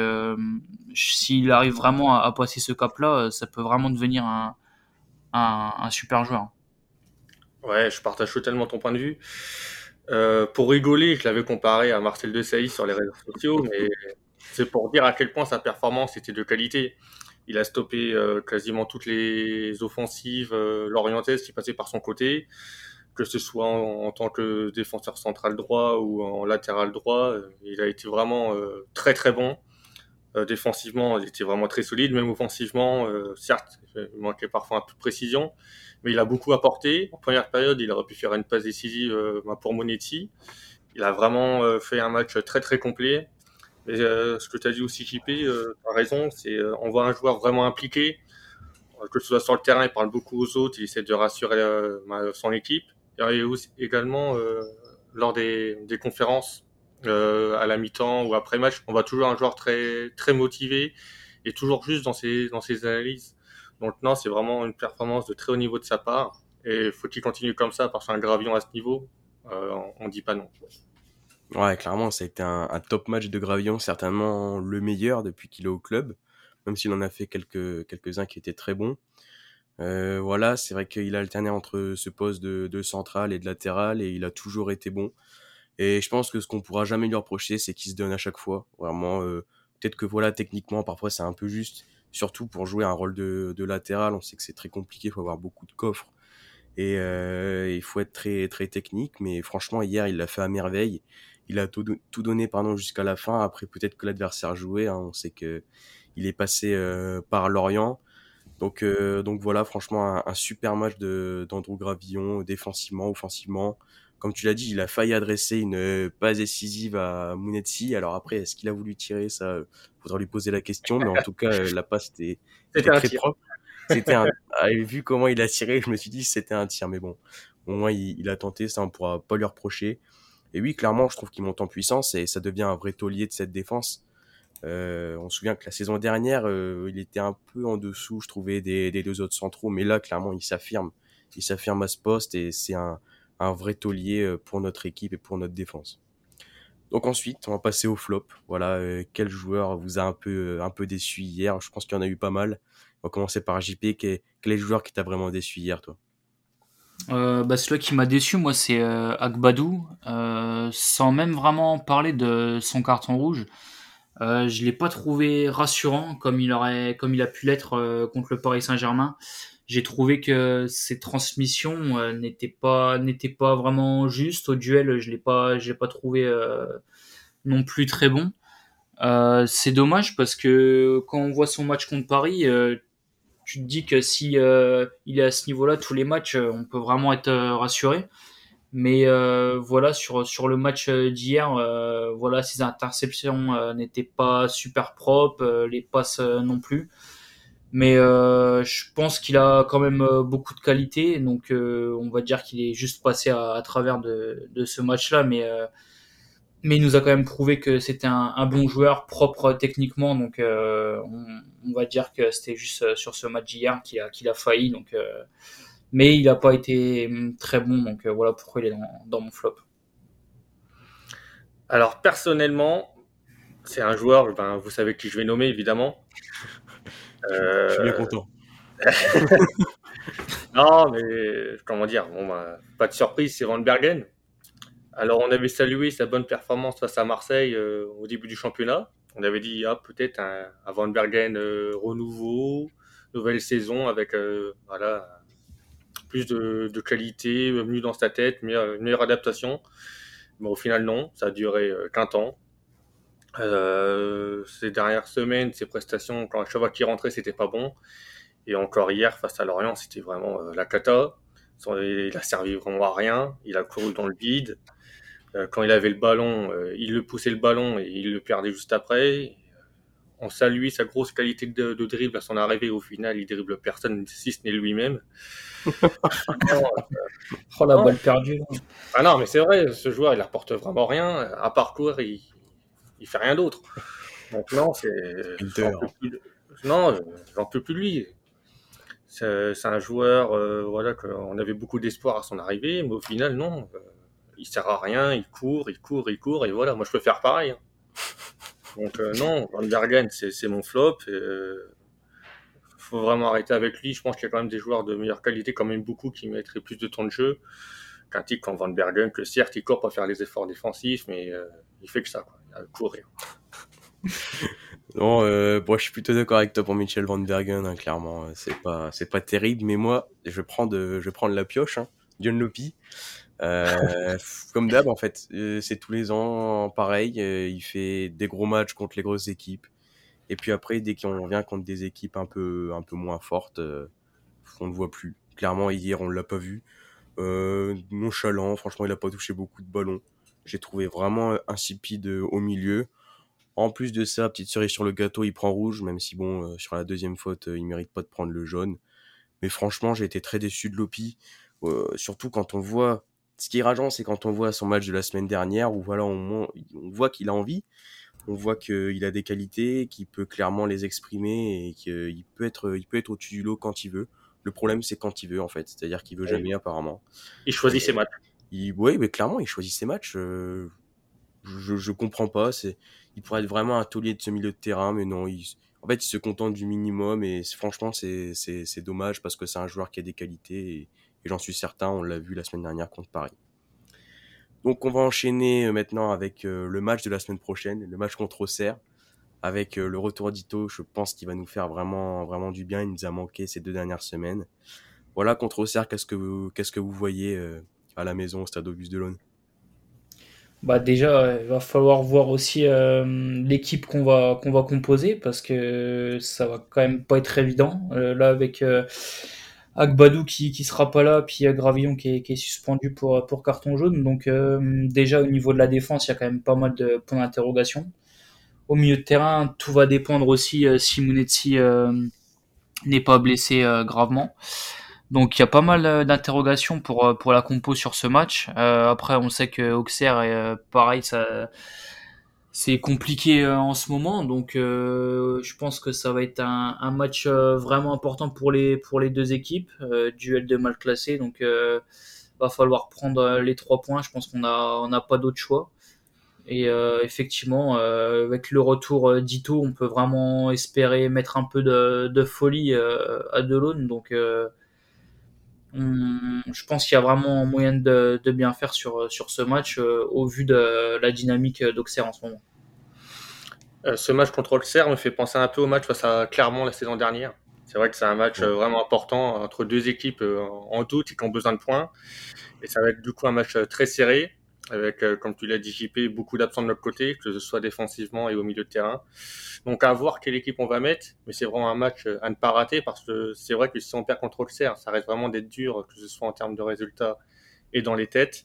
s'il arrive vraiment à, à passer ce cap là ça peut vraiment devenir un, un, un super joueur. Ouais, je partage totalement ton point de vue. Euh, pour rigoler, je l'avais comparé à Marcel Desailly sur les réseaux sociaux, mais c'est pour dire à quel point sa performance était de qualité. Il a stoppé euh, quasiment toutes les offensives euh, lorientaises qui passaient par son côté, que ce soit en, en, tant que défenseur central droit ou en latéral droit. Il a été vraiment euh, très très bon. Euh, défensivement, il était vraiment très solide, même offensivement, euh, certes, il manquait parfois un peu de précision, mais il a beaucoup apporté. En première période, il aurait pu faire une passe décisive euh, pour Monetti. Il a vraiment fait un match très très complet. Et ce que tu as dit aussi, JP, tu as raison, c'est on voit un joueur vraiment impliqué, que ce soit sur le terrain, il parle beaucoup aux autres, il essaie de rassurer son équipe. Et aussi, également, lors des conférences, euh, à la mi-temps ou après match, on voit toujours un joueur très motivé et toujours juste dans ses analyses. Donc non, c'est vraiment une performance de très haut niveau de sa part et faut qu'il continue comme ça parce qu'un gravion à ce niveau, euh, on, dit pas non. Ouais, clairement, ça a été un, top match de Gravion, certainement le meilleur depuis qu'il est au club, même s'il en a fait quelques quelques-uns qui étaient très bons. Euh, voilà, c'est vrai qu'il a alterné entre ce poste de, de central et de latéral et il a toujours été bon. Et je pense que ce qu'on pourra jamais lui reprocher, c'est qu'il se donne à chaque fois. Vraiment, euh, peut-être que voilà, techniquement, parfois c'est un peu juste. Surtout pour jouer un rôle de, de latéral, on sait que c'est très compliqué, il faut avoir beaucoup de coffres. Et euh, il faut être très, très technique. Mais franchement, hier, il l'a fait à merveille. Il a tout, tout donné pardon, jusqu'à la fin. Après, peut-être que l'adversaire jouait. Hein, on sait que il est passé euh, par Lorient. Donc, euh, donc voilà, franchement, un, un super match d'Andrew Gravillon, défensivement, offensivement comme tu l'as dit, il a failli adresser une euh, passe décisive à Munetsi. Alors après, est-ce qu'il a voulu tirer ça? Faudra lui poser la question, mais en tout cas, euh, la passe était, était très tir. propre. C'était un... Ah, vu comment il a tiré, je me suis dit c'était un tir, mais bon, au moins il, il, a tenté, ça on pourra pas lui reprocher. Et oui, clairement, je trouve qu'il monte en puissance et ça devient un vrai taulier de cette défense. Euh, on se souvient que la saison dernière, euh, il était un peu en dessous, je trouvais, des, des deux autres centraux, mais là, clairement, il s'affirme. Il s'affirme à ce poste et c'est un, un vrai taulier euh, pour notre équipe et pour notre défense. Donc ensuite, on va passer au flop. Voilà, euh, quel joueur vous a un peu, euh, un déçu hier? Je pense qu'il y en a eu pas mal. On va commencer par JP. Quel, est le joueur qui t'a vraiment déçu hier, toi? Bah, celui qui m'a déçu, moi, c'est euh, Agbadou. Euh, sans même vraiment parler de son carton rouge, je l'ai pas trouvé rassurant comme il aurait, comme il a pu l'être contre le Paris Saint-Germain j'ai trouvé que ses transmissions euh, n'étaient pas n'étaient pas vraiment justes. Au duel je l'ai pas je l'ai pas trouvé euh, non plus très bon. Euh, c'est dommage parce que quand on voit son match contre Paris tu te dis que si il est à ce niveau-là tous les matchs on peut vraiment être rassuré. Mais voilà sur sur le match d'hier voilà ses interceptions n'étaient pas super propres les passes non plus mais euh, je pense qu'il a quand même euh, beaucoup de qualité, donc euh, on va dire qu'il est juste passé à, travers de, ce match-là, mais mais il nous a quand même prouvé que c'était un, bon joueur, propre techniquement, donc on, on, va dire que c'était juste sur ce match d'hier qu'il a qu'il a failli, donc mais il n'a pas été hum, très bon, donc voilà pourquoi il est dans, dans mon flop. Alors personnellement, c'est un joueur, ben, vous savez qui je vais nommer évidemment. Je suis bien content. non, mais comment dire, bon, bah, pas de surprise, c'est Van Bergen. Alors, on avait salué sa bonne performance face à Marseille euh, au début du championnat. On avait dit, ah, peut-être un, un, Van Bergen euh, renouveau, nouvelle saison avec euh, voilà, plus de, qualité, mieux dans sa tête, meilleure, meilleure adaptation. Mais au final, non, ça a duré qu'un temps. ces dernières semaines, ces prestations, quand chaque fois qu'il rentrait, c'était pas bon. Et encore hier, face à Lorient, c'était vraiment la cata. Il a servi vraiment à rien. Il a couru dans le vide. quand il avait le ballon, il le poussait le ballon et il le perdait juste après on salue sa grosse qualité de, dribble à son arrivée. Au final, il dribble personne, si ce n'est lui-même. oh la balle perdue. Ah non, mais c'est vrai, ce joueur, il apporte vraiment rien. À parcours, il, il fait rien d'autre. Donc non, c'est. Non, j'en peux plus de lui. C'est un joueur, euh, voilà, qu'on avait beaucoup d'espoir à son arrivée, mais au final, non. Euh, il sert à rien, il court, il court, il court, et voilà, moi je peux faire pareil. Hein. Donc euh, non, Van Bergen, c'est mon flop. Il faut vraiment arrêter avec lui. Je pense qu'il y a quand même des joueurs de meilleure qualité, quand même beaucoup, qui mettraient plus de temps de jeu qu'un type comme Van Bergen, que certes, il court pour faire les efforts défensifs, mais il fait que ça, quoi. Courir. non, moi je suis plutôt d'accord avec toi pour Michel Van Bergen, hein, clairement. C'est pas, c'est pas terrible, mais moi, je vais prendre, je prendre la pioche, hein, John Lopi. Euh, comme d'hab, en fait, euh, c'est tous les ans pareil. Euh, il fait des gros matchs contre les grosses équipes. Et puis après, dès qu'on revient contre des équipes un peu, un peu moins fortes, on ne voit plus. Clairement, hier, on l'a pas vu. nonchalant, franchement, il a pas touché beaucoup de ballons. J'ai trouvé vraiment insipide au milieu. En plus de ça, petite cerise sur le gâteau, il prend rouge, même si bon, sur la deuxième faute, il mérite pas de prendre le jaune. Mais franchement, j'ai été très déçu de Lopi. surtout quand on voit ce qui est rageant, c'est quand on voit son match de la semaine dernière, où voilà, on, voit qu'il a envie, on voit qu'il a des qualités, qu'il peut clairement les exprimer et qu'il peut être, il peut être au-dessus du lot quand il veut. Le problème, c'est quand il veut, en fait. C'est-à-dire qu'il veut jamais, apparemment. Il choisit ses matchs. Oui, mais clairement, il choisit ses matchs. Euh, je, je comprends pas. C'est, il pourrait être vraiment un taulier de ce milieu de terrain, mais non, il, en fait, il se contente du minimum et franchement, c'est, c'est, dommage parce que c'est un joueur qui a des qualités et, j'en suis certain, on l'a vu la semaine dernière contre Paris. Donc on va enchaîner euh, maintenant avec euh, le match de la semaine prochaine, le match contre Auxerre, avec euh, le retour d'Ito. Je pense qu'il va nous faire vraiment, vraiment du bien. Il nous a manqué ces deux dernières semaines. Voilà, contre Auxerre, qu'est-ce que vous, qu'est-ce que vous voyez à la maison au stade Auguste Delaune bah déjà, il va falloir voir aussi l'équipe qu'on va va composer parce que ça va quand même pas être évident. là avec Agbadou qui qui sera pas là, puis Gravillon qui est, qui est suspendu pour pour carton jaune. Donc euh, déjà au niveau de la défense, il y a quand même pas mal de points d'interrogation. Au milieu de terrain, tout va dépendre aussi euh, si Munetsi euh, n'est pas blessé gravement. Donc il y a pas mal d'interrogations pour pour la compo sur ce match. après, on sait que Auxerre, pareil, ça c'est compliqué euh, en ce moment, donc euh, je pense que ça va être un, match euh, vraiment important pour les pour les deux équipes, duel de mal classé, donc va falloir prendre les trois points. Je pense qu'on a on n'a pas d'autre choix. Et effectivement, avec le retour d'Ito, on peut vraiment espérer mettre un peu de, folie à Delaune. Donc, je pense qu'il y a vraiment moyen de, bien faire sur, sur ce match au vu de la dynamique d'Auxerre en ce moment. Euh, ce match contre Auxerre me fait penser un peu au match face à Clermont la saison dernière. C'est vrai que c'est un match euh, vraiment important entre deux équipes euh, en doute et qui ont besoin de points. Et ça va être du coup un match très serré, avec, comme tu l'as dit, JP, beaucoup d'absents de notre côté, que ce soit défensivement et au milieu de terrain. Donc à voir quelle équipe on va mettre, mais c'est vraiment un match à ne pas rater parce que c'est vrai que si on perd contre Auxerre, ça reste vraiment d'être dur, que ce soit en termes de résultats et dans les têtes.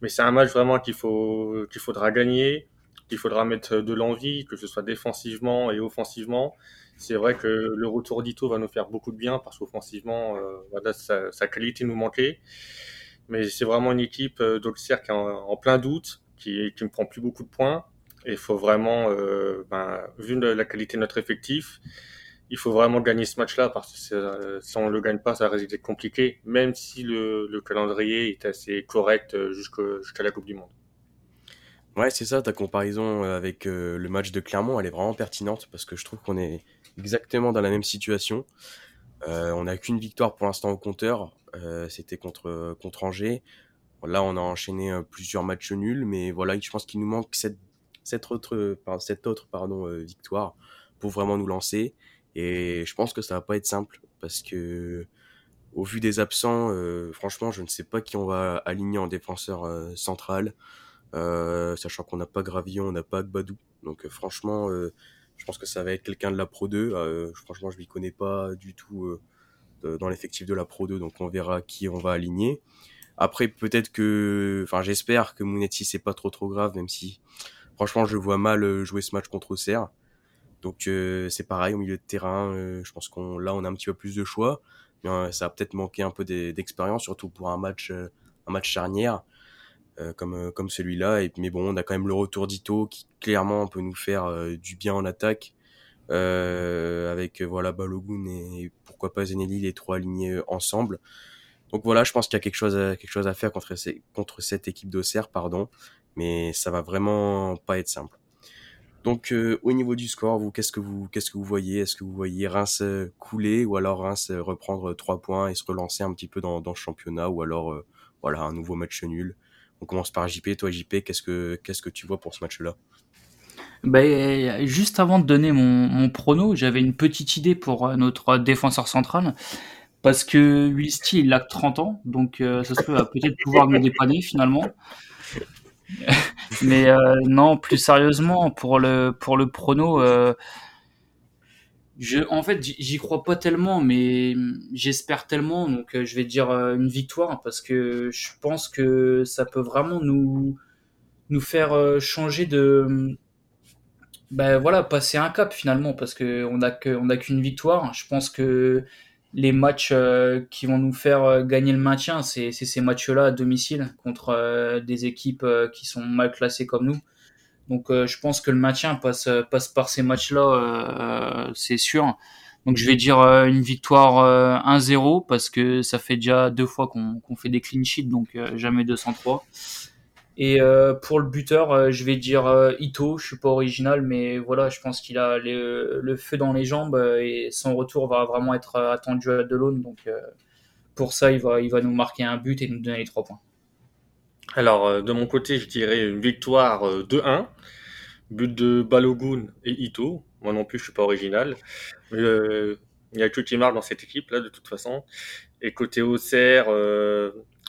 Mais c'est un match vraiment qu'il faut qu'il faudra gagner qu'il faudra mettre de l'envie, que ce soit défensivement et offensivement. C'est vrai que le retour d'Ito va nous faire beaucoup de bien parce qu'offensivement, euh, sa, qualité nous manquait. Mais c'est vraiment une équipe euh, d'Auxerre qui est en, plein doute, qui, ne prend plus beaucoup de points. Et il faut vraiment, euh, ben, vu la qualité de notre effectif, il faut vraiment gagner ce match-là parce que si on ne le gagne pas, ça risque d'être compliqué, même si le, le calendrier est assez correct jusqu'à la Coupe du Monde. Ouais, c'est ça, ta comparaison euh, avec euh, le match de Clermont, elle est vraiment pertinente parce que je trouve qu'on est exactement dans la même situation. Euh, on n'a qu'une victoire pour l'instant au compteur, c'était contre, contre Angers. Là, on a enchaîné plusieurs matchs nuls, mais voilà, je pense qu'il nous manque cette, cette autre, cette autre pardon, victoire pour vraiment nous lancer. Et je pense que ça va pas être simple parce que au vu des absents, franchement, je ne sais pas qui on va aligner en défenseur central. sachant qu'on n'a pas Gravillon, on n'a pas Gbadou. Donc franchement, je pense que ça va être quelqu'un de la Pro 2. franchement, je ne m'y connais pas du tout dans l'effectif de la Pro 2, donc on verra qui on va aligner. Après, peut-être que, enfin, j'espère que Mounetti c'est pas trop trop grave, même si, franchement, je vois mal jouer ce match contre Auxerre. Donc euh, c'est pareil au milieu de terrain. Euh, je pense qu'on là on a un petit peu plus de choix, euh, ça a peut-être manqué un peu d'expérience, surtout pour un match un match charnière comme comme celui-là. Mais bon, on a quand même le retour d'Ito qui clairement peut nous faire du bien en attaque. avec voilà Balogun et pas Zenelli les trois alignés ensemble. Donc voilà, je pense qu'il y a quelque chose à, quelque chose à faire contre, contre cette équipe d'Auxerre, pardon, mais ça va vraiment pas être simple. Donc euh, au niveau du score, vous qu'est-ce que vous qu'est-ce que vous voyez? Est-ce que vous voyez Reims euh, couler ou alors Reims euh, reprendre trois points et se relancer un petit peu dans, dans le championnat ou alors voilà un nouveau match nul? On commence par JP. Toi JP, qu'est-ce que qu'est-ce que tu vois pour ce match-là? Ben, juste avant de donner mon, mon prono, j'avais une petite idée pour notre défenseur central. Parce que Wilsty, il a 30 ans, donc ça se peut peut-être pouvoir nous dépanner finalement. Mais euh, non, plus sérieusement, pour le, pour le prono, euh, je, en fait, j'y crois pas tellement, mais j'espère tellement. Donc, euh, je vais dire une victoire parce que je pense que ça peut vraiment nous, nous faire changer de. Ben voilà, passer un cap finalement parce qu'on n'a qu'une victoire. Je pense que les matchs euh, qui vont nous faire euh, gagner le maintien, c'est ces matchs-là à domicile contre euh, des équipes qui sont mal classées comme nous. Donc je pense que le maintien passe, passe par ces matchs-là, c'est sûr. Donc je vais dire une victoire 1-0 parce que ça fait déjà deux fois qu'on fait des clean sheets, donc jamais 203. Et euh, pour le buteur, euh, je vais dire euh, Ito. Je suis pas original, mais voilà, je pense qu'il a le feu dans les jambes et son retour va vraiment être attendu à Delon. Donc pour ça, il va, il va nous marquer un but et nous donner les trois points. Alors de mon côté, je dirais une victoire 2-1, but de Balogun et Ito. Moi non plus, je suis pas original. il y a tout qui marque dans cette équipe là, de toute façon. Et côté Auxerre,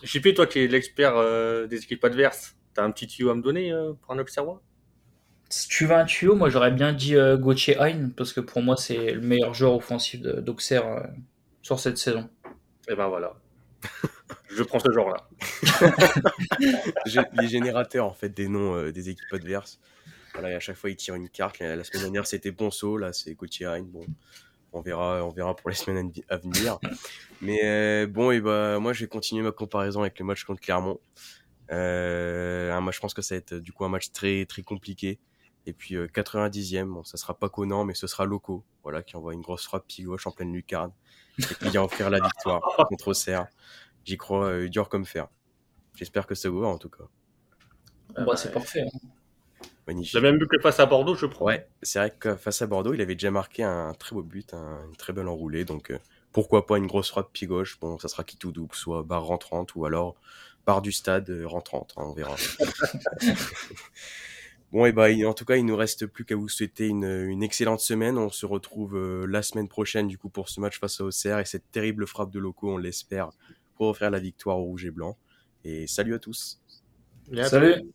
JP, toi qui es l'expert des équipes adverses, T'as un petit tuyau à me donner euh, pour un Auxerrois? Si tu veux un tuyau, moi j'aurais bien dit euh, Gauthier Hein, parce que pour moi c'est le meilleur joueur offensif d'Auxerre euh, sur cette saison. Et eh ben voilà. Je prends ce genre-là. Les générateurs en fait des noms des équipes adverses. Voilà, et à chaque fois il tire une carte. La, semaine dernière c'était Bonso, là c'est Gauthier Hein. Bon, on verra, on verra pour les semaines à venir. Mais bon, et bah moi je vais continuer ma comparaison avec le match contre Clermont. Euh, moi, je pense que ça va être du coup un match très très compliqué. Et puis 90e, euh, bon, ça sera pas Conan, mais ce sera Loco, voilà, qui envoie une grosse frappe pied gauche en pleine lucarne et qui vient offrir la victoire contre Auxerre. J'y crois euh, dur comme fer. J'espère que ça vous va en tout cas. Bah, c'est parfait. Hein. Magnifique. J'ai même vu que face à Bordeaux, je crois. Ouais, c'est vrai que face à Bordeaux, il avait déjà marqué un très beau but, une très belle enroulée. Donc pourquoi pas une grosse frappe pied gauche. Bon, ça sera qui tout double, soit barre rentrante ou alors part du stade euh, rentrante, hein, on verra. bon, et bah, en tout cas, il nous reste plus qu'à vous souhaiter une, excellente semaine. On se retrouve euh, la semaine prochaine, du coup, pour ce match face à Auxerre et cette terrible frappe de locaux, on l'espère, pour offrir la victoire au rouge et blanc. Et salut à tous. Salut.